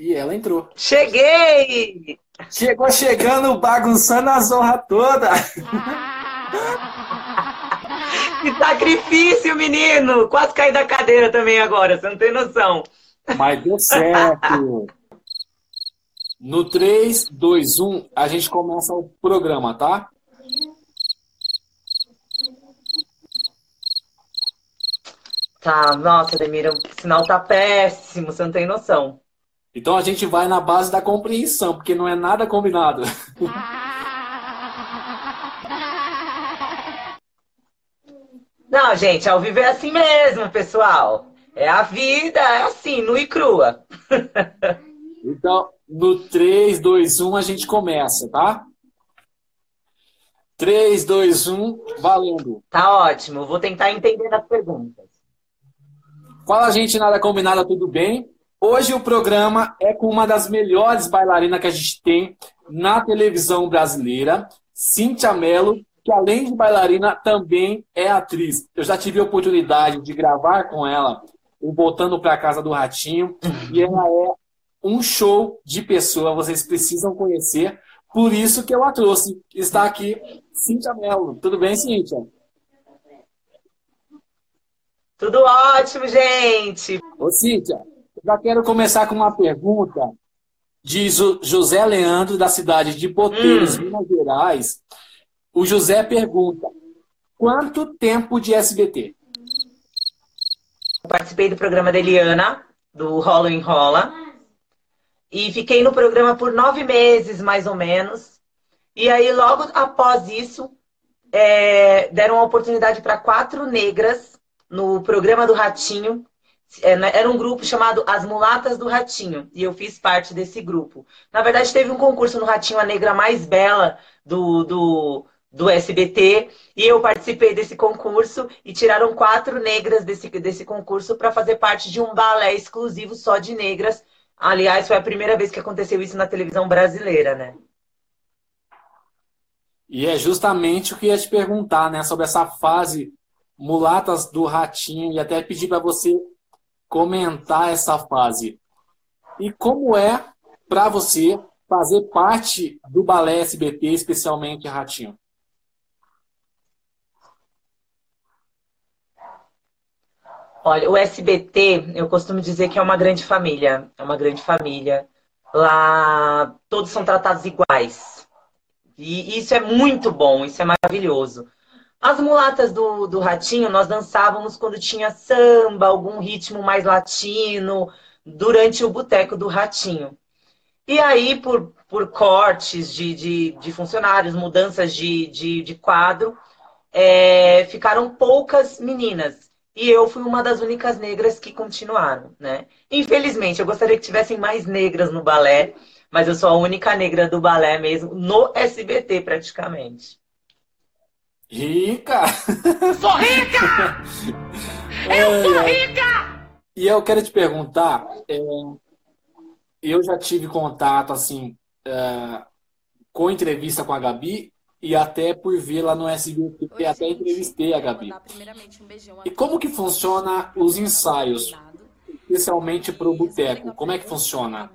E ela entrou. Cheguei! Chegou chegando, bagunçando a zorra toda. que sacrifício, menino! Quase caí da cadeira também agora, você não tem noção. Mas deu certo. No 3, 2, 1, a gente começa o programa, tá? Tá, nossa, Demira, o sinal tá péssimo, você não tem noção. Então a gente vai na base da compreensão, porque não é nada combinado. Não, gente, ao vivo é assim mesmo, pessoal. É a vida, é assim, nua e crua. então, no 3, 2, 1, a gente começa, tá? 3, 2, 1, valendo. Tá ótimo, vou tentar entender as perguntas. Fala, gente, nada combinado, tudo bem? Hoje o programa é com uma das melhores bailarinas que a gente tem na televisão brasileira, Cíntia Mello, que além de bailarina também é atriz. Eu já tive a oportunidade de gravar com ela o Voltando para Casa do Ratinho e ela é um show de pessoa, vocês precisam conhecer. Por isso que eu a trouxe. Está aqui Cíntia Mello. Tudo bem, Cíntia? Tudo ótimo, gente. Ô, Cíntia, já quero começar com uma pergunta de José Leandro, da cidade de Poteiros, hum. Minas Gerais. O José pergunta: quanto tempo de SBT? Participei do programa da Eliana, do Rola Enrola. E fiquei no programa por nove meses, mais ou menos. E aí, logo após isso, é, deram uma oportunidade para quatro negras no programa do Ratinho. É, né, era um grupo chamado As Mulatas do Ratinho. E eu fiz parte desse grupo. Na verdade, teve um concurso no Ratinho, a negra mais bela do, do, do SBT e eu participei desse concurso e tiraram quatro negras desse, desse concurso para fazer parte de um balé exclusivo só de negras. Aliás, foi a primeira vez que aconteceu isso na televisão brasileira, né? E é justamente o que ia te perguntar, né, sobre essa fase mulatas do ratinho e até pedir para você comentar essa fase. E como é para você fazer parte do balé SBT, especialmente Ratinho? Olha, o SBT, eu costumo dizer que é uma grande família. É uma grande família. Lá todos são tratados iguais. E isso é muito bom, isso é maravilhoso. As mulatas do, do Ratinho, nós dançávamos quando tinha samba, algum ritmo mais latino, durante o boteco do Ratinho. E aí, por, por cortes de, de, de funcionários, mudanças de, de, de quadro, é, ficaram poucas meninas. E eu fui uma das únicas negras que continuaram, né? Infelizmente, eu gostaria que tivessem mais negras no balé, mas eu sou a única negra do balé mesmo, no SBT praticamente. Rica! Sou rica! eu sou rica! E eu quero te perguntar, é, eu já tive contato assim é, com entrevista com a Gabi e até por vê-la no SBT, Oi, até gente. entrevistei a Gabi. Um e como que funciona os ensaios, especialmente para o boteco? Como é que funciona?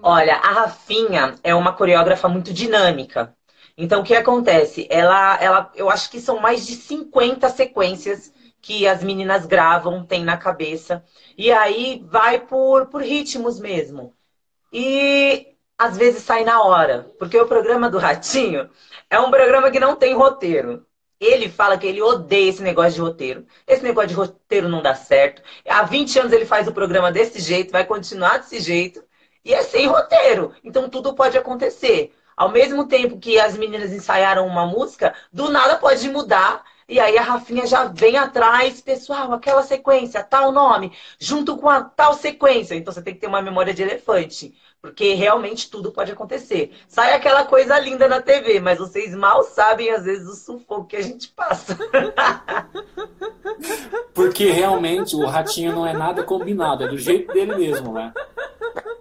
Olha, a Rafinha é uma coreógrafa muito dinâmica. Então, o que acontece? Ela, ela, eu acho que são mais de 50 sequências que as meninas gravam, tem na cabeça. E aí vai por, por ritmos mesmo. E às vezes sai na hora, porque o programa do Ratinho é um programa que não tem roteiro. Ele fala que ele odeia esse negócio de roteiro. Esse negócio de roteiro não dá certo. Há 20 anos ele faz o programa desse jeito, vai continuar desse jeito, e é sem roteiro. Então tudo pode acontecer. Ao mesmo tempo que as meninas ensaiaram uma música, do nada pode mudar. E aí a Rafinha já vem atrás, pessoal, aquela sequência, tal nome, junto com a tal sequência. Então você tem que ter uma memória de elefante. Porque realmente tudo pode acontecer. Sai aquela coisa linda na TV, mas vocês mal sabem, às vezes, o sufoco que a gente passa. Porque realmente o ratinho não é nada combinado, é do jeito dele mesmo, né?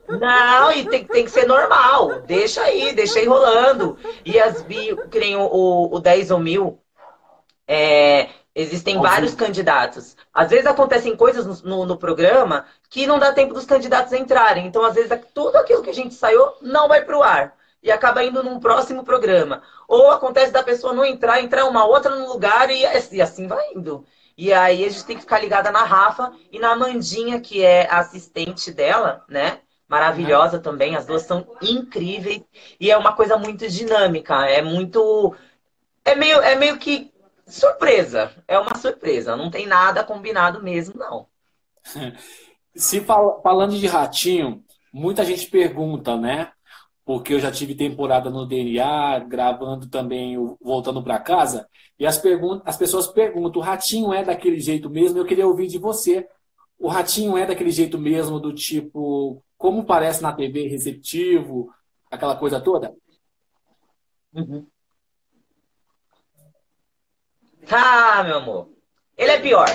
Não, e tem, tem que ser normal. Deixa aí, deixa aí rolando. E as bi, que nem o, o, o 10 ou mil, é, existem vários candidatos. Às vezes acontecem coisas no, no, no, programa que não dá tempo dos candidatos entrarem. Então, às vezes, tudo aquilo que a gente saiu não vai para o ar. E acaba indo num próximo programa. Ou acontece da pessoa não entrar, entrar uma outra no lugar e, e assim vai indo. E aí a gente tem que ficar ligada na Rafa e na Amandinha, que é a assistente dela, né? Maravilhosa uhum. também. As duas são incríveis. E é uma coisa muito dinâmica. É muito. É meio, é meio que surpresa. É uma surpresa. Não tem nada combinado mesmo, não. Se fal falando de ratinho, muita gente pergunta, né? Porque eu já tive temporada no DNA, gravando também Voltando para Casa, e as, as pessoas perguntam: o ratinho é daquele jeito mesmo? Eu queria ouvir de você. O ratinho é daquele jeito mesmo, do tipo, como parece na TV, receptivo, aquela coisa toda? Uhum. Tá, meu amor. Ele é pior.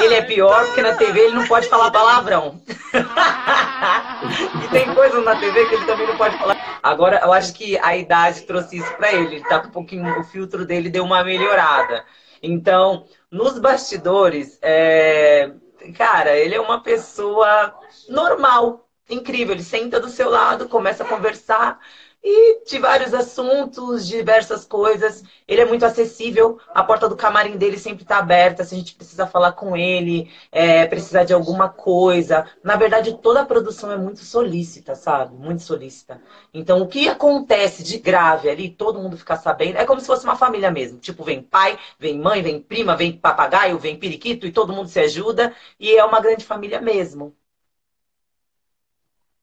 Ele é pior porque na TV ele não pode falar palavrão. e tem coisas na TV que ele também não pode falar. Agora, eu acho que a idade trouxe isso para ele. Ele tá com um pouquinho, o filtro dele deu uma melhorada. Então, nos bastidores, é... cara, ele é uma pessoa normal, incrível. Ele senta do seu lado, começa a conversar e de vários assuntos, diversas coisas. Ele é muito acessível, a porta do camarim dele sempre está aberta. Se a gente precisa falar com ele, é, precisar de alguma coisa. Na verdade, toda a produção é muito solícita, sabe? Muito solícita. Então, o que acontece de grave ali, todo mundo fica sabendo, é como se fosse uma família mesmo. Tipo, vem pai, vem mãe, vem prima, vem papagaio, vem periquito e todo mundo se ajuda. E é uma grande família mesmo.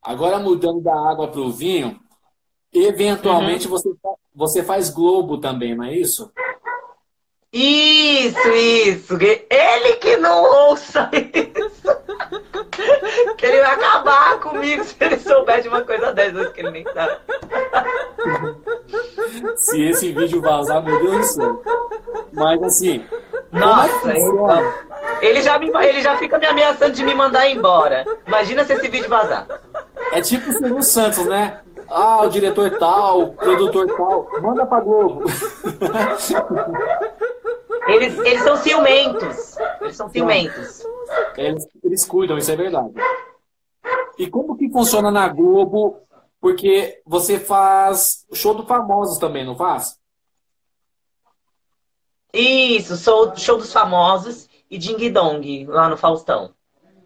Agora, mudando da água para o vinho, Eventualmente uhum. você, você faz Globo também, não é isso? Isso, isso. Ele que não ouça isso. que ele vai acabar comigo se ele souber de uma coisa dessas que ele nem sabe. se esse vídeo vazar, meu Deus do céu. Mas assim. Nossa, é então. Ele já, me, ele já fica me ameaçando de me mandar embora. Imagina se esse vídeo vazar. É tipo o Silvio Santos, né? Ah, o diretor tal, o produtor tal, manda pra Globo. Eles, eles são ciumentos. Eles são ciumentos. Eles, eles cuidam, isso é verdade. E como que funciona na Globo? Porque você faz show do famosos também, não faz? Isso, sou show dos famosos e Ding Dong lá no Faustão.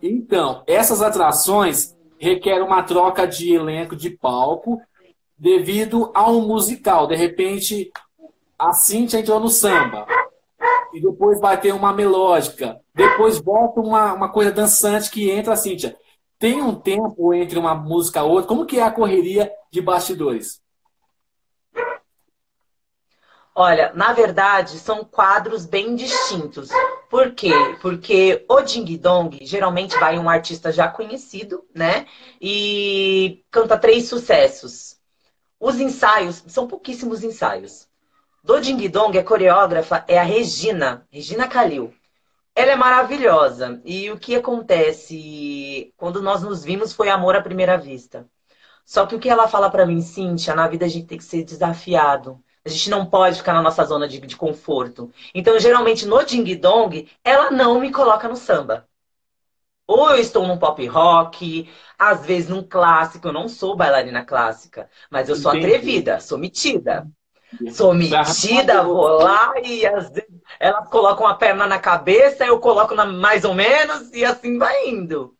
Então, essas atrações requer uma troca de elenco de palco devido a um musical. De repente, a Cintia entrou no samba. E depois vai ter uma melódica. Depois volta uma, uma coisa dançante que entra a Cintia. Tem um tempo entre uma música e outra. Como que é a correria de bastidores? Olha, na verdade, são quadros bem distintos. Por quê? Porque o Ding Dong geralmente vai um artista já conhecido, né? E canta três sucessos. Os ensaios, são pouquíssimos ensaios. Do Ding Dong, a coreógrafa é a Regina, Regina Calil. Ela é maravilhosa. E o que acontece quando nós nos vimos foi amor à primeira vista. Só que o que ela fala para mim, Cíntia, na vida a gente tem que ser desafiado. A gente não pode ficar na nossa zona de, de conforto. Então, geralmente, no Ding Dong, ela não me coloca no samba. Ou eu estou num pop rock, às vezes num clássico. Eu não sou bailarina clássica, mas eu sou Entendi. atrevida, sou metida. Sou metida, vou lá e às vezes elas colocam a perna na cabeça, eu coloco na, mais ou menos e assim vai indo.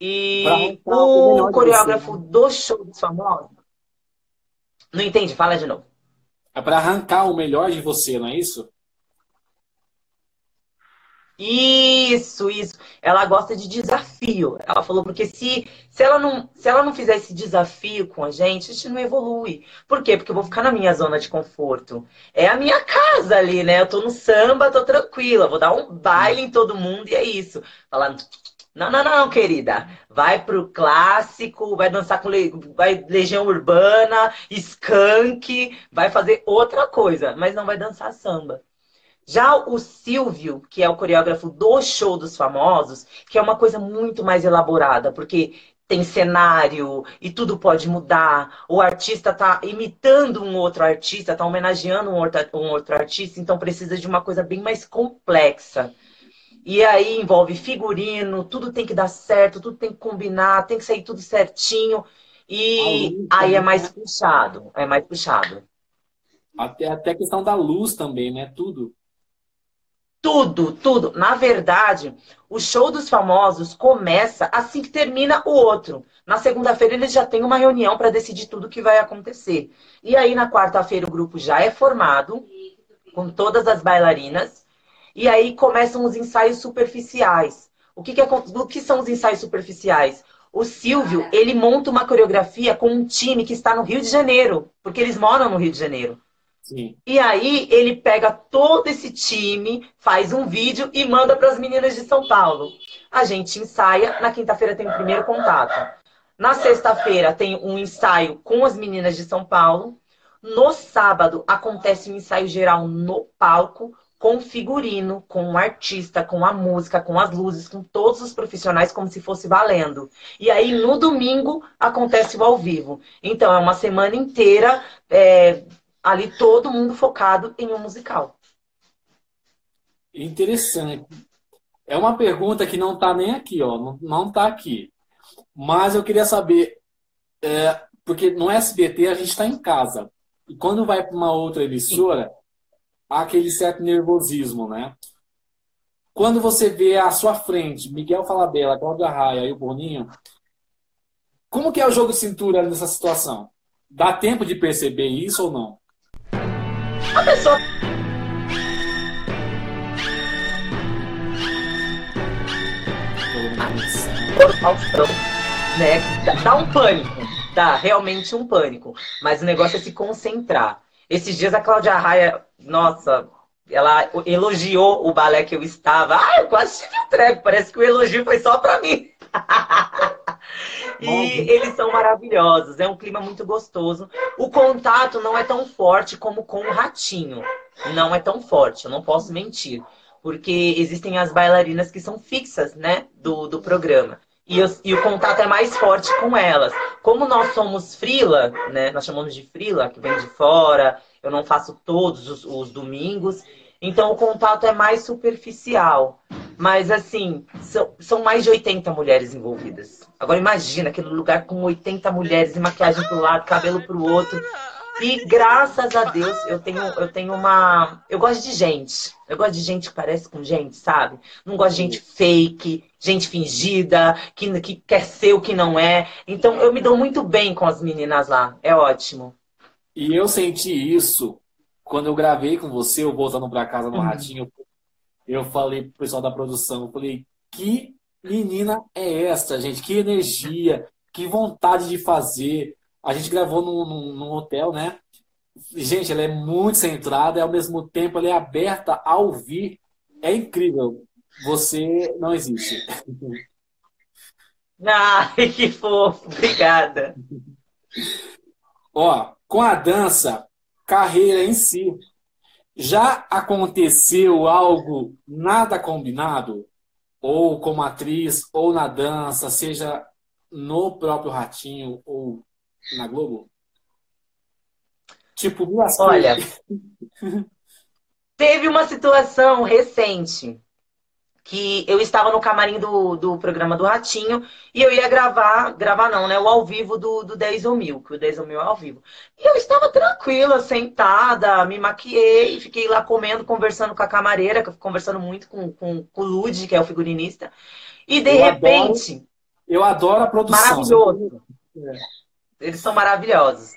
E o coreógrafo do show dos famosos. Não entendi, fala de novo. É para arrancar o melhor de você, não é isso? Isso, isso. Ela gosta de desafio. Ela falou porque se, se, ela não, se ela não fizer esse desafio com a gente, a gente não evolui. Por quê? Porque eu vou ficar na minha zona de conforto. É a minha casa ali, né? Eu tô no samba, tô tranquila, vou dar um baile em todo mundo e é isso. Falando não, não, não, querida. Vai pro clássico, vai dançar com le... vai Legião Urbana, skunk, vai fazer outra coisa, mas não vai dançar samba. Já o Silvio, que é o coreógrafo do show dos famosos, que é uma coisa muito mais elaborada, porque tem cenário e tudo pode mudar. O artista está imitando um outro artista, está homenageando um outro, um outro artista, então precisa de uma coisa bem mais complexa. E aí envolve figurino, tudo tem que dar certo, tudo tem que combinar, tem que sair tudo certinho. E aí é mais puxado, é mais puxado. Até, até a questão da luz também, né? Tudo. Tudo, tudo. Na verdade, o show dos famosos começa assim que termina o outro. Na segunda-feira eles já têm uma reunião para decidir tudo o que vai acontecer. E aí na quarta-feira o grupo já é formado com todas as bailarinas. E aí começam os ensaios superficiais. O que, que, é, o que são os ensaios superficiais? O Silvio, ele monta uma coreografia com um time que está no Rio de Janeiro, porque eles moram no Rio de Janeiro. Sim. E aí ele pega todo esse time, faz um vídeo e manda para as meninas de São Paulo. A gente ensaia, na quinta-feira tem o primeiro contato. Na sexta-feira tem um ensaio com as meninas de São Paulo. No sábado acontece um ensaio geral no palco, com figurino, com o artista, com a música, com as luzes, com todos os profissionais, como se fosse valendo. E aí, no domingo, acontece o ao vivo. Então, é uma semana inteira é, ali todo mundo focado em um musical. Interessante. É uma pergunta que não está nem aqui, ó, não está aqui. Mas eu queria saber, é, porque no SBT a gente está em casa. E quando vai para uma outra emissora, há aquele certo nervosismo, né? Quando você vê à sua frente Miguel Falabella, Cláudia Raia e o Boninho, como que é o jogo de cintura nessa situação? Dá tempo de perceber isso ou não? A pessoa. Faustão, né? Dá um pânico, dá realmente um pânico. Mas o negócio é se concentrar. Esses dias a Cláudia Raia, nossa, ela elogiou o balé que eu estava. Ah, eu quase tive um treco. Parece que o elogio foi só pra mim. E eles são maravilhosos, é um clima muito gostoso. O contato não é tão forte como com o ratinho. Não é tão forte, eu não posso mentir. Porque existem as bailarinas que são fixas, né, do, do programa. E, e, o contato é mais forte com elas. Como nós somos frila, né? Nós chamamos de frila, que vem de fora, eu não faço todos os, os domingos. Então o contato é mais superficial. Mas assim, são, são mais de 80 mulheres envolvidas. Agora imagina aquele lugar com 80 mulheres e maquiagem pro lado, cabelo pro outro. E graças a Deus eu tenho, eu tenho uma. Eu gosto de gente. Eu gosto de gente que parece com gente, sabe? Não gosto de gente fake, gente fingida, que, que quer ser o que não é. Então eu me dou muito bem com as meninas lá. É ótimo. E eu senti isso quando eu gravei com você, eu voltando para casa no uhum. Ratinho. Eu falei pro pessoal da produção, eu falei, que menina é essa, gente? Que energia, que vontade de fazer. A gente gravou num, num, num hotel, né? Gente, ela é muito centrada e ao mesmo tempo ela é aberta a ouvir. É incrível. Você não existe. Ai, que fofo. Obrigada. Ó, com a dança, carreira em si, já aconteceu algo nada combinado? Ou como atriz, ou na dança, seja no próprio Ratinho ou na Globo? Tipo, duas Olha, teve uma situação recente que eu estava no camarim do, do programa do Ratinho e eu ia gravar, gravar não, né? O ao vivo do, do 10 ou mil, que o 10 ou mil é ao vivo. E eu estava tranquila, sentada, me maquiei, fiquei lá comendo, conversando com a camareira, que eu fico conversando muito com, com, com o Lud, que é o figurinista. E de eu repente. Adoro, eu adoro a produção. Maravilhoso. É. Eles são maravilhosos.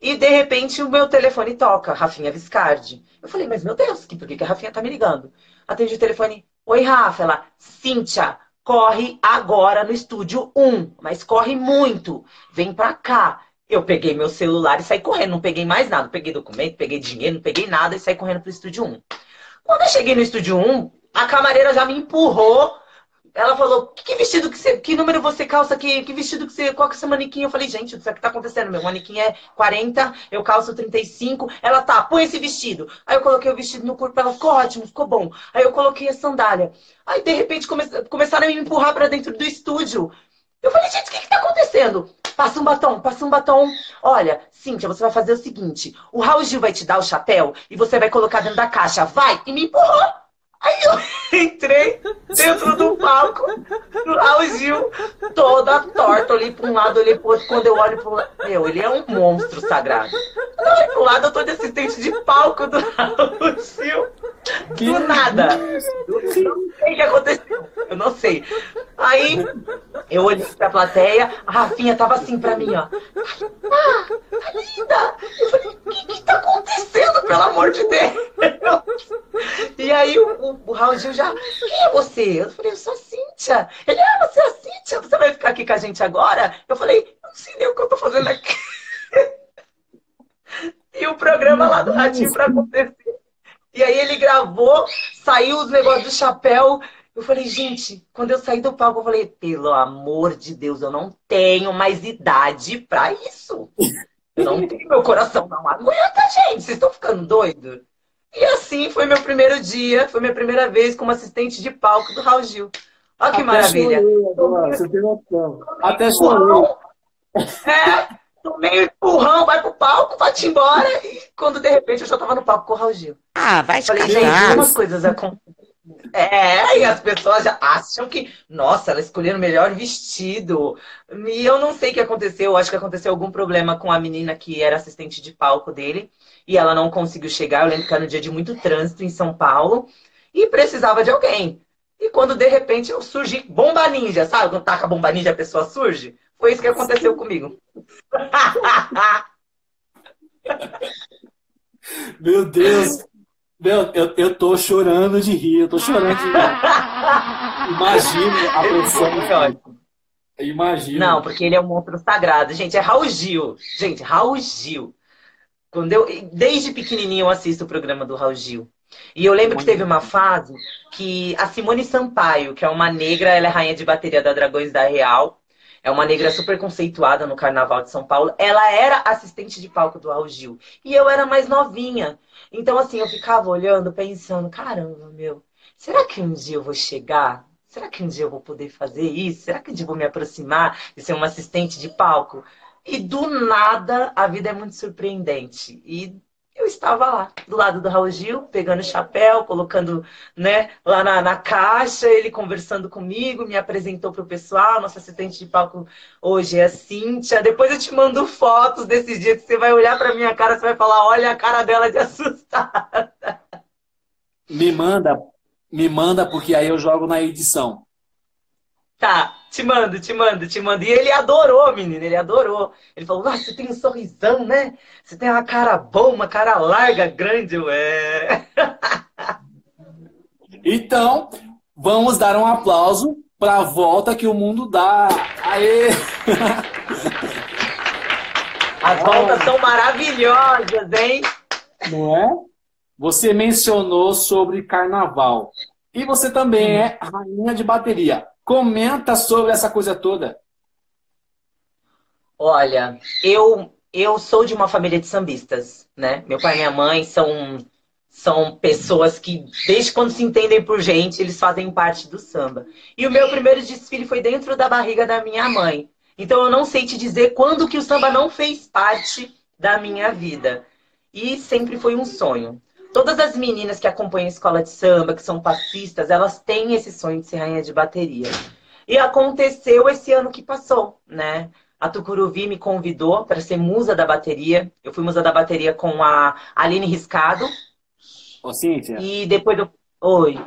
E de repente o meu telefone toca, Rafinha Viscardi. Eu falei, mas meu Deus, por que, que a Rafinha tá me ligando? Atende o telefone, Oi, Rafa. Ela, Cíntia, corre agora no estúdio 1, mas corre muito. Vem pra cá. Eu peguei meu celular e saí correndo, não peguei mais nada. Peguei documento, peguei dinheiro, não peguei nada e saí correndo pro estúdio 1. Quando eu cheguei no estúdio 1, a camareira já me empurrou ela falou, que vestido que você, que número você calça, que, que vestido que você, qual que é seu manequim? Eu falei, gente, o que tá acontecendo? Meu manequim é 40, eu calço 35. Ela, tá, põe esse vestido. Aí eu coloquei o vestido no corpo, ela ficou ótimo, ficou bom. Aí eu coloquei a sandália. Aí, de repente, come, começaram a me empurrar para dentro do estúdio. Eu falei, gente, o que que tá acontecendo? Passa um batom, passa um batom. Olha, Cíntia, você vai fazer o seguinte: o Raul Gil vai te dar o chapéu e você vai colocar dentro da caixa. Vai! E me empurrou. Aí eu entrei dentro do palco, no Raul Gil, toda torta, olhei para um lado, olhei pro outro. Quando eu olho pro lado, meu, ele é um monstro sagrado. Eu olhei pro lado, eu tô de assistente de palco do Raul Gil. Do nada. Eu não sei o que aconteceu. Eu não sei. Aí eu olhei pra plateia, a Rafinha tava assim pra mim, ó. Ah, tá linda! Eu falei, o que, que tá acontecendo, pelo amor de Deus? E aí o, o, o Raul Gil já, quem é você? Eu falei, eu sou a Cíntia. Ele, ah, você é a Cíntia, você vai ficar aqui com a gente agora? Eu falei, eu não sei nem o que eu tô fazendo aqui. E o programa lá do Ratinho pra acontecer. E aí ele gravou, saiu os negócios do chapéu. Eu falei, gente, quando eu saí do palco, eu falei, pelo amor de Deus, eu não tenho mais idade pra isso. Eu não tenho meu coração, não aguenta, gente. Vocês estão ficando doidos? E assim foi meu primeiro dia, foi minha primeira vez como assistente de palco do Raul Gil. Olha que Até maravilha. Chorei, agora, você tem noção. Até chorei. É, tomei empurrão, vai pro palco, vai-te embora. E quando de repente eu já tava no palco com o Raul Gil. Ah, vai Falei, gente, umas coisas acontecem. É, e as pessoas já acham que, nossa, ela escolheu o melhor vestido. E eu não sei o que aconteceu, acho que aconteceu algum problema com a menina que era assistente de palco dele e ela não conseguiu chegar. Eu lembro que era no dia de muito trânsito em São Paulo e precisava de alguém. E quando de repente eu surgi, bomba ninja, sabe? Quando taca bomba ninja a pessoa surge? Foi isso que aconteceu comigo. Meu Deus! Meu, eu, eu tô chorando de rir, eu tô chorando de rir. Imagina a pressão. Imagina. Não, porque ele é um monstro sagrado. Gente, é Raul Gil. Gente, Raul Gil. Quando eu, desde pequenininho eu assisto o programa do Raul Gil. E eu lembro que teve uma fase que a Simone Sampaio, que é uma negra, ela é rainha de bateria da Dragões da Real, é uma negra super conceituada no Carnaval de São Paulo. Ela era assistente de palco do Raul Gil. E eu era mais novinha. Então, assim, eu ficava olhando, pensando, caramba, meu, será que um dia eu vou chegar? Será que um dia eu vou poder fazer isso? Será que um dia eu vou me aproximar de ser uma assistente de palco? E do nada, a vida é muito surpreendente. E eu estava lá, do lado do Raul Gil, pegando o chapéu, colocando né, lá na, na caixa, ele conversando comigo, me apresentou para o pessoal, nossa assistente de palco hoje é a Cíntia. Depois eu te mando fotos desses dias que você vai olhar para minha cara, você vai falar, olha a cara dela de assustada. Me manda, me manda, porque aí eu jogo na edição. Tá, te mando, te mando, te mando. E ele adorou, menino, ele adorou. Ele falou, ah, você tem um sorrisão, né? Você tem uma cara boa, uma cara larga, grande, ué. Então, vamos dar um aplauso para a volta que o mundo dá. Aê! As voltas são maravilhosas, hein? Não é? Você mencionou sobre carnaval. E você também é rainha de bateria. Comenta sobre essa coisa toda. Olha, eu eu sou de uma família de sambistas, né? Meu pai e minha mãe são são pessoas que desde quando se entendem por gente, eles fazem parte do samba. E o meu primeiro desfile foi dentro da barriga da minha mãe. Então eu não sei te dizer quando que o samba não fez parte da minha vida. E sempre foi um sonho. Todas as meninas que acompanham a escola de samba, que são passistas, elas têm esse sonho de ser rainha de bateria. E aconteceu esse ano que passou, né? A Tucuruvi me convidou para ser musa da bateria. Eu fui musa da bateria com a Aline Riscado. Ô, Cíntia. E depois do. Oi.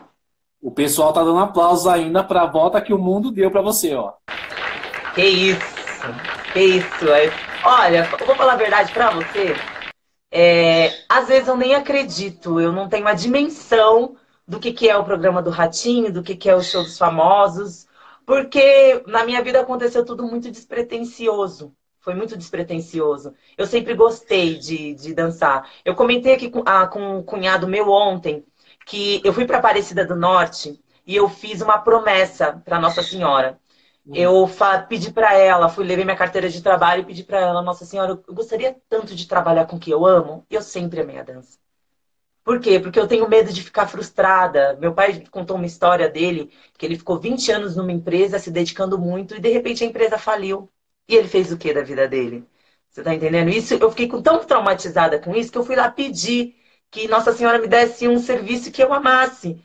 O pessoal tá dando aplausos ainda para a volta que o mundo deu para você, ó. Que isso. Que isso. Olha, eu vou falar a verdade para você. É, às vezes eu nem acredito, eu não tenho a dimensão do que, que é o programa do Ratinho, do que, que é o show dos famosos, porque na minha vida aconteceu tudo muito despretensioso. Foi muito despretensioso. Eu sempre gostei de, de dançar. Eu comentei aqui com, ah, com um cunhado meu ontem que eu fui para Aparecida do Norte e eu fiz uma promessa para Nossa Senhora. Eu pedi para ela, fui levei minha carteira de trabalho e pedi para ela, Nossa Senhora, eu gostaria tanto de trabalhar com o que eu amo. Eu sempre amei a dança. Por quê? Porque eu tenho medo de ficar frustrada. Meu pai contou uma história dele, que ele ficou 20 anos numa empresa se dedicando muito e de repente a empresa faliu. E ele fez o que da vida dele? Você tá entendendo? Isso, eu fiquei tão traumatizada com isso que eu fui lá pedir que Nossa Senhora me desse um serviço que eu amasse.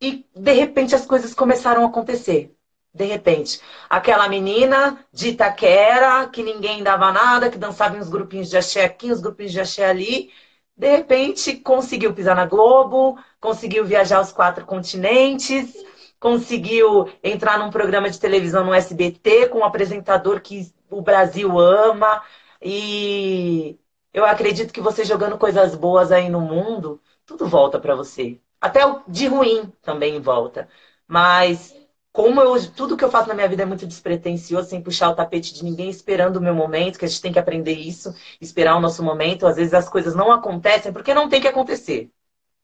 E de repente as coisas começaram a acontecer. De repente, aquela menina de Itaquera, que ninguém dava nada, que dançava em uns grupinhos de axé aqui, uns grupinhos de axé ali, de repente conseguiu pisar na Globo, conseguiu viajar os quatro continentes, conseguiu entrar num programa de televisão no SBT com um apresentador que o Brasil ama. E eu acredito que você jogando coisas boas aí no mundo, tudo volta para você. Até o de ruim também volta. Mas como eu, tudo que eu faço na minha vida é muito despretensioso, sem puxar o tapete de ninguém, esperando o meu momento, que a gente tem que aprender isso, esperar o nosso momento. Às vezes as coisas não acontecem porque não tem que acontecer.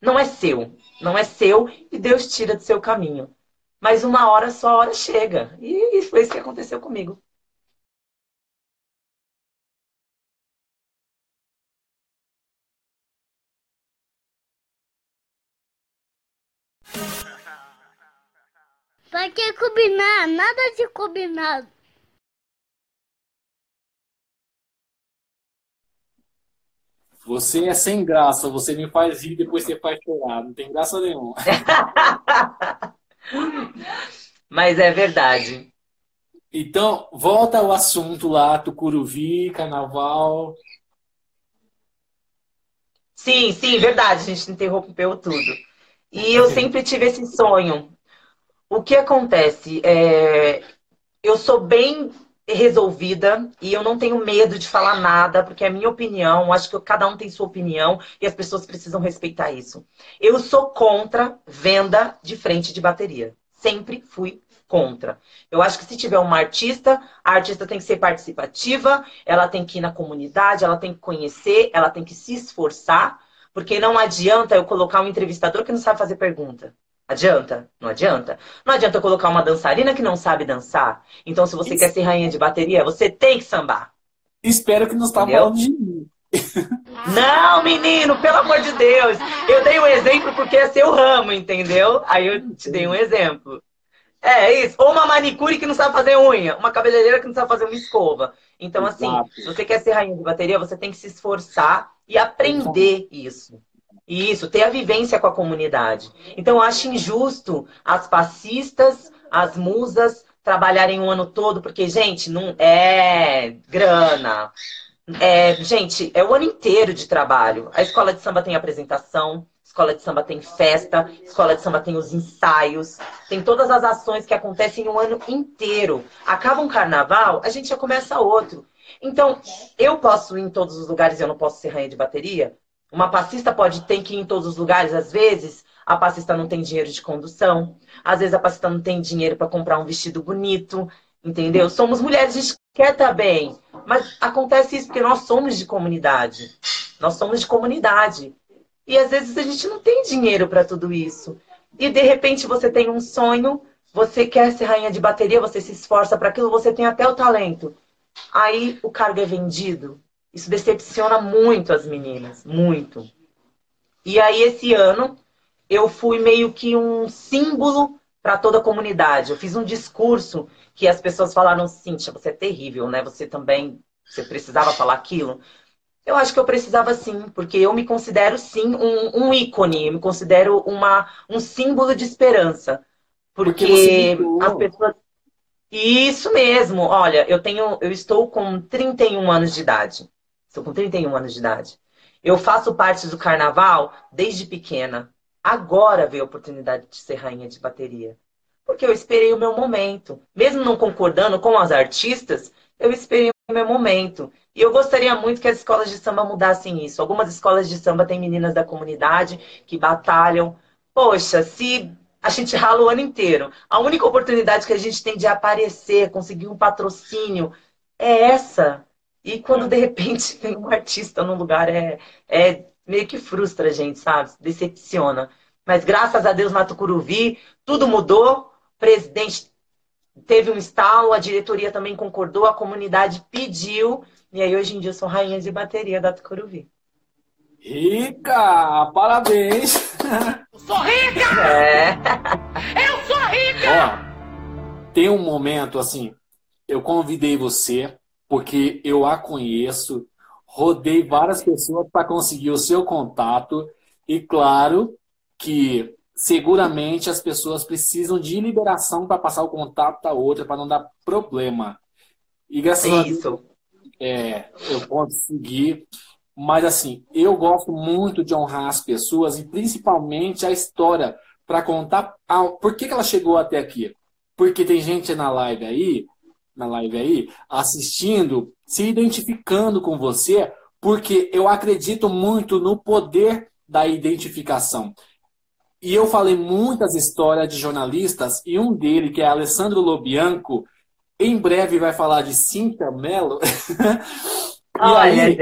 Não é seu, não é seu e Deus tira do seu caminho. Mas uma hora só hora chega. E foi isso que aconteceu comigo. Pra que combinar? Nada de combinado. Você é sem graça, você me faz rir e depois você faz chorar. Não tem graça nenhuma. Mas é verdade. Então, volta ao assunto lá, Tucuruvi, carnaval. Sim, sim, verdade. A gente interrompeu tudo. E eu sempre tive esse sonho o que acontece? É, eu sou bem resolvida e eu não tenho medo de falar nada, porque é a minha opinião, acho que cada um tem sua opinião e as pessoas precisam respeitar isso. Eu sou contra venda de frente de bateria. Sempre fui contra. Eu acho que se tiver uma artista, a artista tem que ser participativa, ela tem que ir na comunidade, ela tem que conhecer, ela tem que se esforçar, porque não adianta eu colocar um entrevistador que não sabe fazer pergunta. Adianta? Não adianta. Não adianta colocar uma dançarina que não sabe dançar. Então, se você Isso. quer ser rainha de bateria, você tem que sambar. Espero que não está falando de mim. Não, menino, pelo amor de Deus. Eu dei um exemplo porque é seu ramo, entendeu? Aí eu te dei um exemplo. É isso. Ou uma manicure que não sabe fazer unha. Uma cabeleireira que não sabe fazer uma escova. Então, assim, Exato. se você quer ser rainha de bateria, você tem que se esforçar e aprender isso. Isso, ter a vivência com a comunidade. Então, eu acho injusto as passistas, as musas trabalharem o ano todo, porque, gente, não é grana. É, gente, é o ano inteiro de trabalho. A escola de samba tem apresentação, escola de samba tem festa, escola de samba tem os ensaios, tem todas as ações que acontecem o ano inteiro. Acaba um carnaval, a gente já começa outro. Então, eu posso ir em todos os lugares, eu não posso ser rainha de bateria? Uma passista pode ter que ir em todos os lugares, às vezes a passista não tem dinheiro de condução, às vezes a passista não tem dinheiro para comprar um vestido bonito, entendeu? Somos mulheres, a gente quer estar bem, mas acontece isso porque nós somos de comunidade. Nós somos de comunidade. E às vezes a gente não tem dinheiro para tudo isso. E de repente você tem um sonho, você quer ser rainha de bateria, você se esforça para aquilo, você tem até o talento. Aí o cargo é vendido, isso decepciona muito as meninas, muito. E aí, esse ano, eu fui meio que um símbolo para toda a comunidade. Eu fiz um discurso que as pessoas falaram, Cíntia, você é terrível, né? Você também, você precisava falar aquilo. Eu acho que eu precisava sim, porque eu me considero sim um, um ícone, eu me considero uma, um símbolo de esperança. Porque, porque as pessoas. Isso mesmo, olha, eu tenho, eu estou com 31 anos de idade. Estou com 31 anos de idade. Eu faço parte do carnaval desde pequena. Agora veio a oportunidade de ser rainha de bateria. Porque eu esperei o meu momento. Mesmo não concordando com as artistas, eu esperei o meu momento. E eu gostaria muito que as escolas de samba mudassem isso. Algumas escolas de samba têm meninas da comunidade que batalham. Poxa, se a gente rala o ano inteiro, a única oportunidade que a gente tem de aparecer, conseguir um patrocínio, é essa. E quando de repente tem um artista num lugar, é, é meio que frustra a gente, sabe? Decepciona. Mas graças a Deus na Tucuruvi, tudo mudou. O presidente teve um estalo, a diretoria também concordou, a comunidade pediu. E aí hoje em dia eu sou rainha de bateria da Tucuruvi. Rica! Parabéns! Eu sou rica! É. Eu sou rica! Ó, tem um momento assim, eu convidei você porque eu a conheço, rodei várias pessoas para conseguir o seu contato e claro que seguramente as pessoas precisam de liberação para passar o contato da outra, para não dar problema. E graças a Deus, é, eu consegui. Mas assim, eu gosto muito de honrar as pessoas e principalmente a história para contar a, por que, que ela chegou até aqui. Porque tem gente na live aí, na live aí, assistindo, se identificando com você, porque eu acredito muito no poder da identificação. E eu falei muitas histórias de jornalistas, e um dele, que é Alessandro Lobianco, em breve vai falar de Cinta Mello. e aí,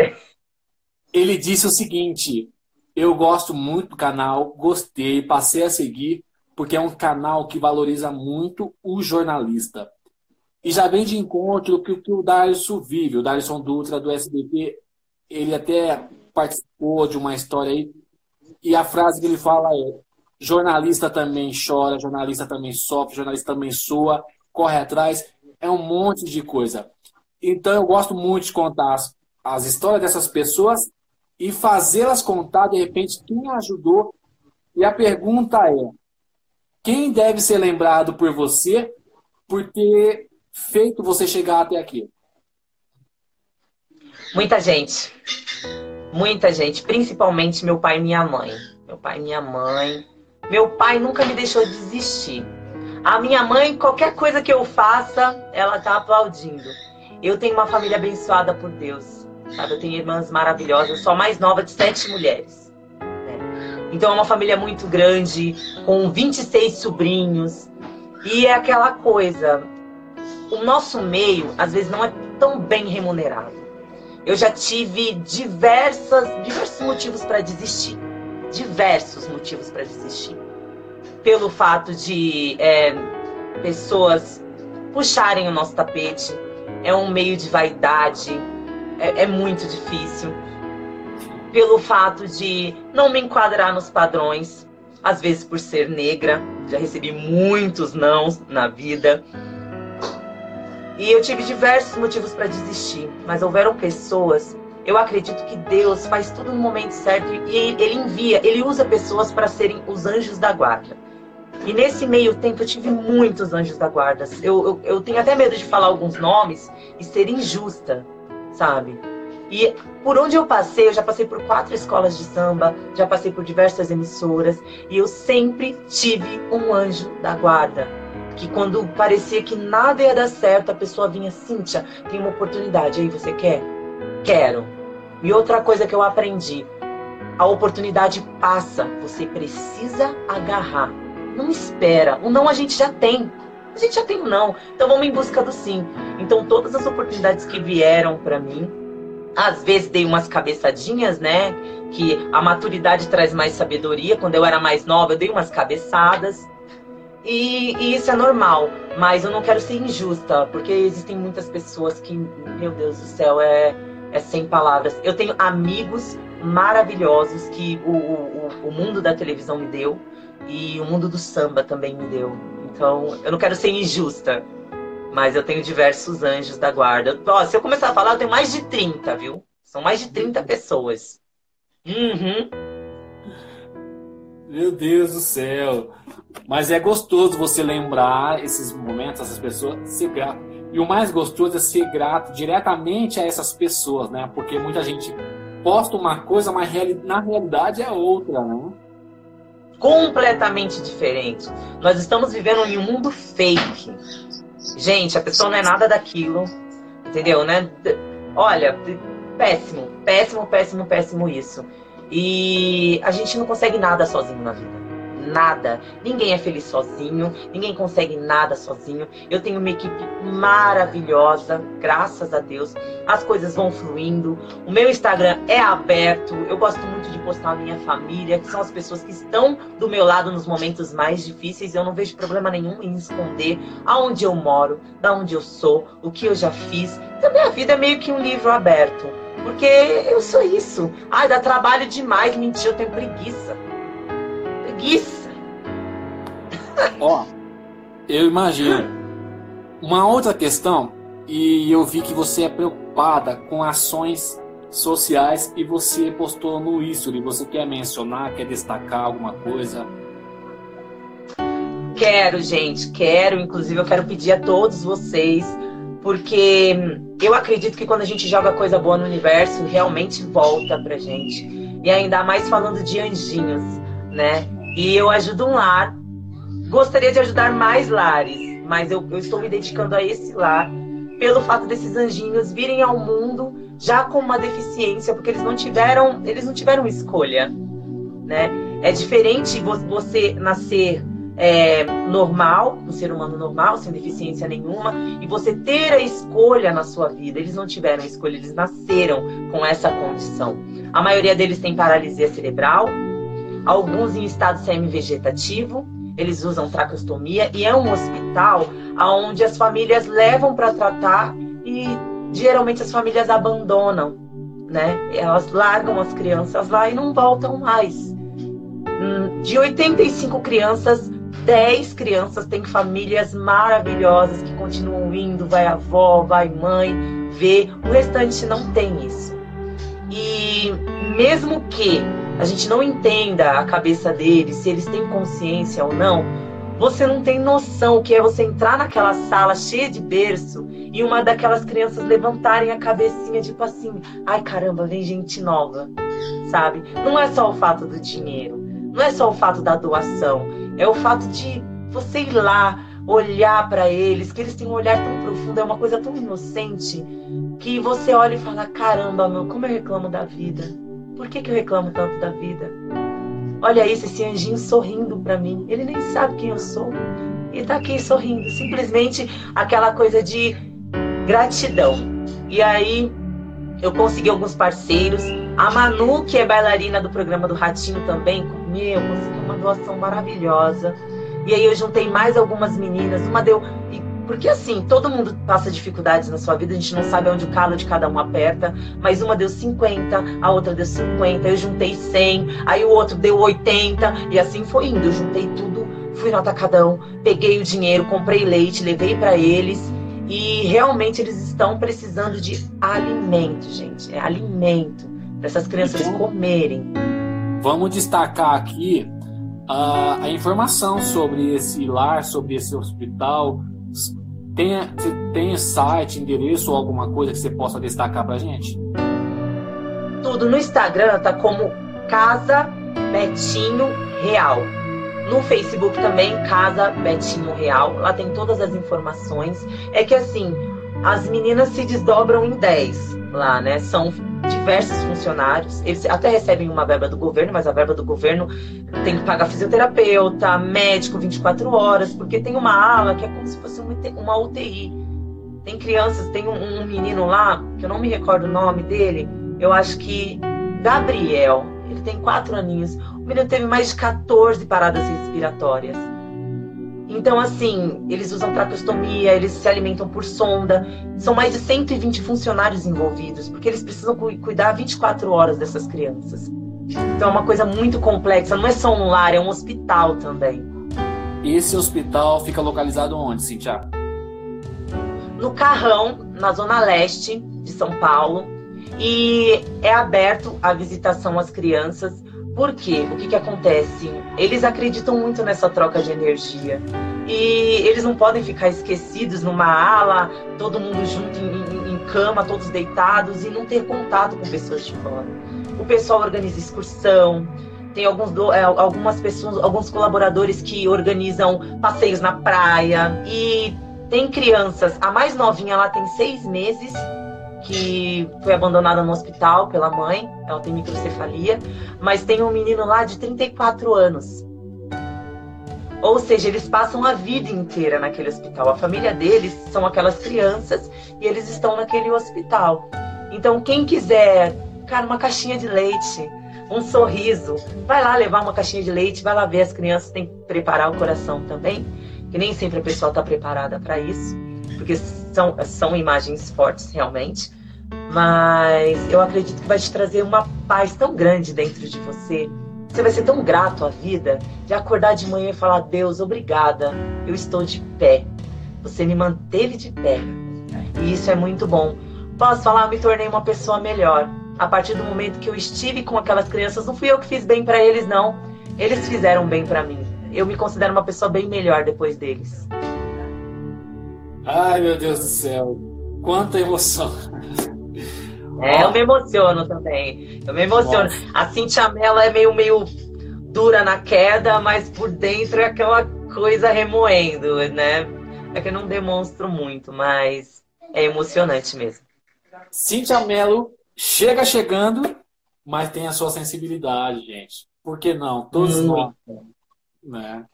ele disse o seguinte: eu gosto muito do canal, gostei, passei a seguir, porque é um canal que valoriza muito o jornalista. E já vem de encontro que, que o Darson vive, o Darson Dutra do SBT, ele até participou de uma história aí, e a frase que ele fala é: Jornalista também chora, jornalista também sofre, jornalista também soa, corre atrás, é um monte de coisa. Então eu gosto muito de contar as, as histórias dessas pessoas e fazê-las contar, de repente, quem ajudou. E a pergunta é: quem deve ser lembrado por você por ter feito você chegar até aqui? Muita gente. Muita gente, principalmente meu pai e minha mãe. Meu pai e minha mãe meu pai nunca me deixou desistir. A minha mãe, qualquer coisa que eu faça, ela tá aplaudindo. Eu tenho uma família abençoada por Deus. Sabe? Eu tenho irmãs maravilhosas. Eu sou a mais nova de sete mulheres. Né? Então é uma família muito grande, com 26 sobrinhos. E é aquela coisa. O nosso meio, às vezes, não é tão bem remunerado. Eu já tive diversas, diversos motivos para desistir diversos motivos para desistir. Pelo fato de é, pessoas puxarem o nosso tapete, é um meio de vaidade, é, é muito difícil. Pelo fato de não me enquadrar nos padrões, às vezes por ser negra, já recebi muitos nãos na vida. E eu tive diversos motivos para desistir, mas houveram pessoas eu acredito que Deus faz tudo no momento certo e Ele envia, Ele usa pessoas para serem os anjos da guarda. E nesse meio tempo eu tive muitos anjos da guarda. Eu, eu, eu tenho até medo de falar alguns nomes e ser injusta, sabe? E por onde eu passei, eu já passei por quatro escolas de samba, já passei por diversas emissoras, e eu sempre tive um anjo da guarda. Que quando parecia que nada ia dar certo, a pessoa vinha, Cíntia, tem uma oportunidade aí, você quer? Quero. E outra coisa que eu aprendi: a oportunidade passa, você precisa agarrar. Não espera. O não a gente já tem. A gente já tem o não. Então vamos em busca do sim. Então todas as oportunidades que vieram para mim, às vezes dei umas cabeçadinhas, né? Que a maturidade traz mais sabedoria. Quando eu era mais nova, eu dei umas cabeçadas. E, e, isso é normal, mas eu não quero ser injusta, porque existem muitas pessoas que, meu Deus do céu, é, é sem palavras. Eu tenho amigos maravilhosos que o, o, o mundo da televisão me deu e o mundo do samba também me deu. Então, eu não quero ser injusta, mas eu tenho diversos anjos da guarda. Ó, se eu começar a falar, eu tenho mais de 30, viu? São mais de 30 pessoas. Uhum. Meu Deus do céu. Mas é gostoso você lembrar esses momentos, essas pessoas, ser grato. E o mais gostoso é ser grato diretamente a essas pessoas, né? Porque muita gente posta uma coisa, mas na realidade é outra, né? Completamente diferente. Nós estamos vivendo em um mundo fake. Gente, a pessoa não é nada daquilo, entendeu, né? Olha, péssimo, péssimo, péssimo, péssimo isso. E a gente não consegue nada sozinho na vida nada. Ninguém é feliz sozinho, ninguém consegue nada sozinho. Eu tenho uma equipe maravilhosa, graças a Deus. As coisas vão fluindo. O meu Instagram é aberto. Eu gosto muito de postar a minha família, que são as pessoas que estão do meu lado nos momentos mais difíceis. Eu não vejo problema nenhum em esconder aonde eu moro, da onde eu sou, o que eu já fiz. Também a vida é meio que um livro aberto. Porque eu sou isso. Ai, dá trabalho demais. Mentira, eu tenho preguiça. Preguiça. Ó, eu imagino. Uma outra questão, e eu vi que você é preocupada com ações sociais e você postou no History. Você quer mencionar, quer destacar alguma coisa? Quero, gente, quero. Inclusive, eu quero pedir a todos vocês, porque eu acredito que quando a gente joga coisa boa no universo, realmente volta pra gente. E ainda mais falando de anjinhos, né? E eu ajudo um lar. Gostaria de ajudar mais lares, mas eu, eu estou me dedicando a esse lar pelo fato desses anjinhos virem ao mundo já com uma deficiência, porque eles não tiveram, eles não tiveram escolha, né? É diferente você nascer é, normal, um ser humano normal, sem deficiência nenhuma, e você ter a escolha na sua vida. Eles não tiveram escolha, eles nasceram com essa condição. A maioria deles tem paralisia cerebral, alguns em estado semi-vegetativo, eles usam traqueostomia e é um hospital onde as famílias levam para tratar e geralmente as famílias abandonam, né? Elas largam as crianças lá e não voltam mais. Hum, de 85 crianças, 10 crianças têm famílias maravilhosas que continuam indo, vai avó, vai mãe, vê. O restante não tem isso. E mesmo que a gente não entenda a cabeça deles, se eles têm consciência ou não, você não tem noção o que é você entrar naquela sala cheia de berço e uma daquelas crianças levantarem a cabecinha, tipo assim, ai caramba, vem gente nova, sabe? Não é só o fato do dinheiro, não é só o fato da doação, é o fato de você ir lá, olhar para eles, que eles têm um olhar tão profundo, é uma coisa tão inocente, que você olha e fala: caramba, meu, como eu reclamo da vida. Por que, que eu reclamo tanto da vida? Olha isso, esse anjinho sorrindo para mim. Ele nem sabe quem eu sou. E tá aqui sorrindo. Simplesmente aquela coisa de gratidão. E aí eu consegui alguns parceiros. A Manu, que é bailarina do programa do Ratinho também, meu, consegui uma doação maravilhosa. E aí eu juntei mais algumas meninas. Uma deu. Porque assim, todo mundo passa dificuldades na sua vida, a gente não sabe onde o calo de cada um aperta, mas uma deu 50, a outra deu 50, eu juntei 100, aí o outro deu 80, e assim foi indo. Eu juntei tudo, fui no atacadão, peguei o dinheiro, comprei leite, levei para eles, e realmente eles estão precisando de alimento, gente. É alimento para essas crianças então, comerem. Vamos destacar aqui uh, a informação sobre esse lar, sobre esse hospital, tem, tem site, endereço ou alguma coisa que você possa destacar pra gente? Tudo no Instagram tá como Casa Betinho Real. No Facebook também, Casa Betinho Real. Lá tem todas as informações. É que assim, as meninas se desdobram em 10 lá, né? São diversos funcionários. Eles até recebem uma verba do governo, mas a verba do governo tem que pagar fisioterapeuta, médico 24 horas, porque tem uma ala que é como se fosse uma UTI. Tem crianças, tem um, um menino lá, que eu não me recordo o nome dele, eu acho que Gabriel, ele tem quatro aninhos. O menino teve mais de 14 paradas respiratórias. Então, assim, eles usam traqueostomia, eles se alimentam por sonda. São mais de 120 funcionários envolvidos, porque eles precisam cuidar 24 horas dessas crianças. Então, é uma coisa muito complexa. Não é só um lar, é um hospital também. Esse hospital fica localizado onde, Cintia? No Carrão, na zona leste de São Paulo. E é aberto a visitação às crianças por quê? O que, que acontece? Eles acreditam muito nessa troca de energia. E eles não podem ficar esquecidos numa ala, todo mundo junto em, em cama, todos deitados, e não ter contato com pessoas de fora. O pessoal organiza excursão, tem alguns, é, algumas pessoas, alguns colaboradores que organizam passeios na praia. E tem crianças, a mais novinha ela tem seis meses que foi abandonada no hospital pela mãe, ela tem microcefalia, mas tem um menino lá de 34 anos. Ou seja, eles passam a vida inteira naquele hospital. A família deles são aquelas crianças e eles estão naquele hospital. Então, quem quiser, cara, uma caixinha de leite, um sorriso, vai lá levar uma caixinha de leite, vai lá ver as crianças, tem que preparar o coração também, que nem sempre a pessoa está preparada para isso porque são, são imagens fortes realmente. Mas eu acredito que vai te trazer uma paz tão grande dentro de você. Você vai ser tão grato à vida de acordar de manhã e falar: Deus, obrigada, eu estou de pé. Você me manteve de pé. E isso é muito bom. Posso falar, me tornei uma pessoa melhor. A partir do momento que eu estive com aquelas crianças, não fui eu que fiz bem para eles, não. Eles fizeram bem para mim. eu me considero uma pessoa bem melhor depois deles. Ai, meu Deus do céu. Quanta emoção. É, eu me emociono também. Eu me emociono. Nossa. A Cintia Mello é meio, meio dura na queda, mas por dentro é aquela coisa remoendo, né? É que eu não demonstro muito, mas é emocionante mesmo. Cintia Mello chega chegando, mas tem a sua sensibilidade, gente. Por que não? Todos nós. Né?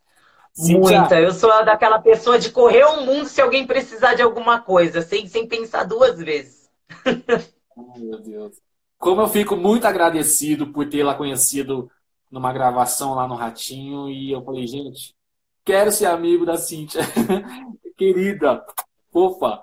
Muita. Eu sou daquela pessoa de correr o mundo se alguém precisar de alguma coisa, sem, sem pensar duas vezes. Meu Deus. Como eu fico muito agradecido por tê-la conhecido numa gravação lá no Ratinho e eu falei, gente, quero ser amigo da Cíntia. Querida, fofa.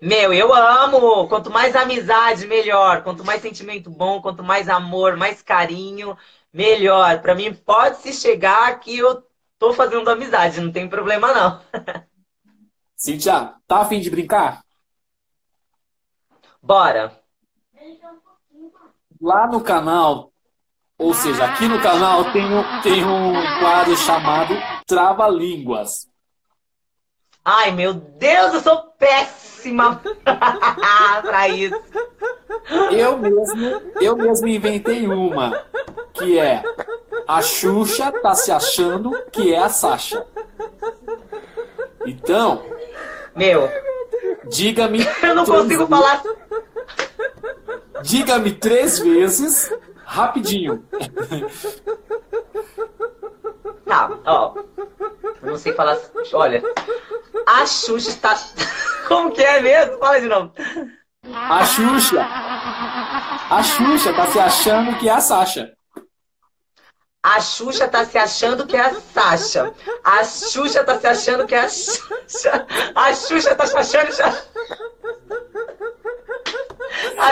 Meu, eu amo. Quanto mais amizade, melhor. Quanto mais sentimento bom, quanto mais amor, mais carinho, melhor. Para mim, pode se chegar que eu tô fazendo amizade, não tem problema não. Cíntia, tá afim de brincar? Bora. Lá no canal, ou seja, aqui no canal tem um, tem um quadro chamado Trava Línguas. Ai, meu Deus, eu sou péssima pra isso. Eu mesmo, eu mesmo inventei uma, que é a Xuxa tá se achando que é a Sasha. Então, meu, diga-me. Eu não consigo falar. Diga-me três vezes, rapidinho. Tá, ó. Eu não sei falar. Olha. A Xuxa está. Como que é mesmo? Fala de novo. A Xuxa. A Xuxa tá se achando que é a Sasha. A Xuxa tá se achando que é a Sasha. A Xuxa tá se achando que é a Xuxa. A Xuxa tá se achando. A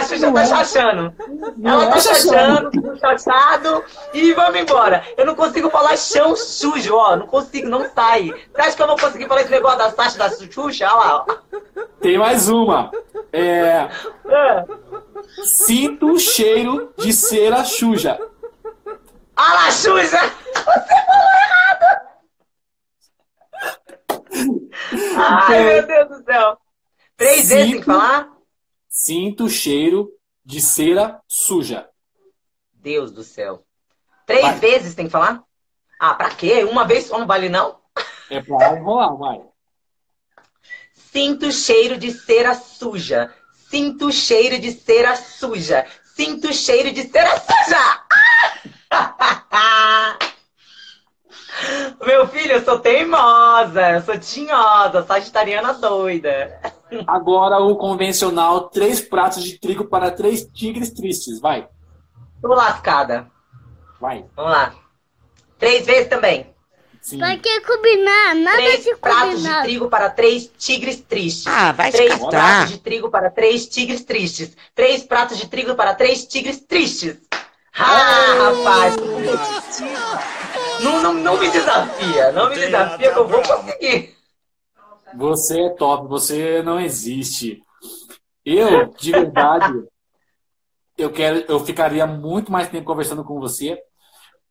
Xuxa tá chachando. Ela tá chachando, chachado e vamos embora. Eu não consigo falar chão sujo, ó. Não consigo, não sai. Você acha que eu vou conseguir falar esse negócio da Sasha da Xuxa? Olha lá, ó. Tem mais uma. É... é. Sinto o cheiro de cera suja. Ah lá, Xuxa! Você falou errado! Ai, meu Deus do céu. Três Sinto... vezes tem que falar? Sinto o cheiro de cera suja. Deus do céu. Três vai. vezes tem que falar? Ah, pra quê? Uma vez só não vale, não? É pra enrolar, vai. Sinto o cheiro de cera suja. Sinto o cheiro de cera suja. Sinto o cheiro de cera suja! Meu filho, eu sou teimosa, eu sou tinhosa, sagitariana doida. Agora o convencional, três pratos de trigo para três tigres tristes, vai. Tô lascada. Vai. Vamos lá. Três vezes também. Sim. Pra que combinar? Nada três de pratos de trigo para três tigres tristes. Ah, vai Três pratos de trigo para três tigres tristes. Três pratos de trigo para três tigres tristes. Ah, rapaz! Não, não, não me desafia, não me desafia que eu vou conseguir. Você é top, você não existe. Eu, de verdade, eu quero, eu ficaria muito mais tempo conversando com você,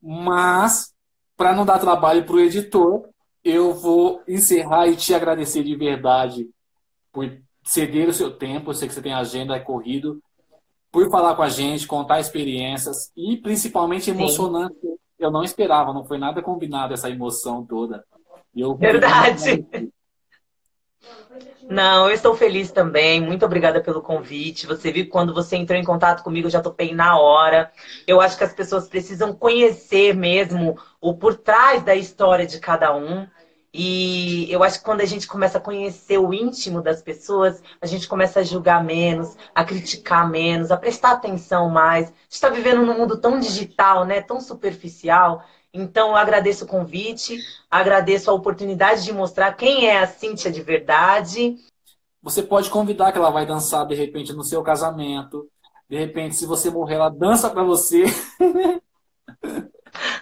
mas para não dar trabalho para o editor, eu vou encerrar e te agradecer de verdade por ceder o seu tempo. Eu sei que você tem agenda, é corrido, por falar com a gente, contar experiências e principalmente emocionante. Sim. Eu não esperava, não foi nada combinado essa emoção toda. Eu Verdade. Não, eu estou feliz também. Muito obrigada pelo convite. Você viu que quando você entrou em contato comigo, eu já topei na hora. Eu acho que as pessoas precisam conhecer mesmo o por trás da história de cada um. E eu acho que quando a gente começa a conhecer o íntimo das pessoas, a gente começa a julgar menos, a criticar menos, a prestar atenção mais. A gente está vivendo num mundo tão digital, né? Tão superficial. Então, eu agradeço o convite, agradeço a oportunidade de mostrar quem é a Cíntia de verdade. Você pode convidar que ela vai dançar, de repente, no seu casamento. De repente, se você morrer, ela dança para você.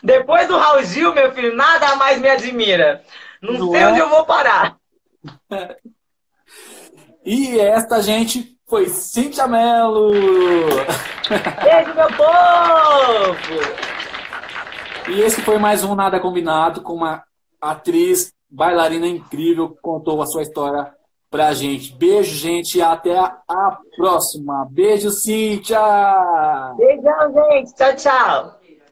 Depois do Raul Gil, meu filho, nada mais me admira. Não, Não sei é? onde eu vou parar. E esta, gente, foi Cintia Mello. Beijo, meu povo! E esse foi mais um Nada Combinado com uma atriz, bailarina incrível, que contou a sua história pra gente. Beijo, gente, e até a próxima. Beijo, Cíntia! Beijão, gente. Tchau, tchau.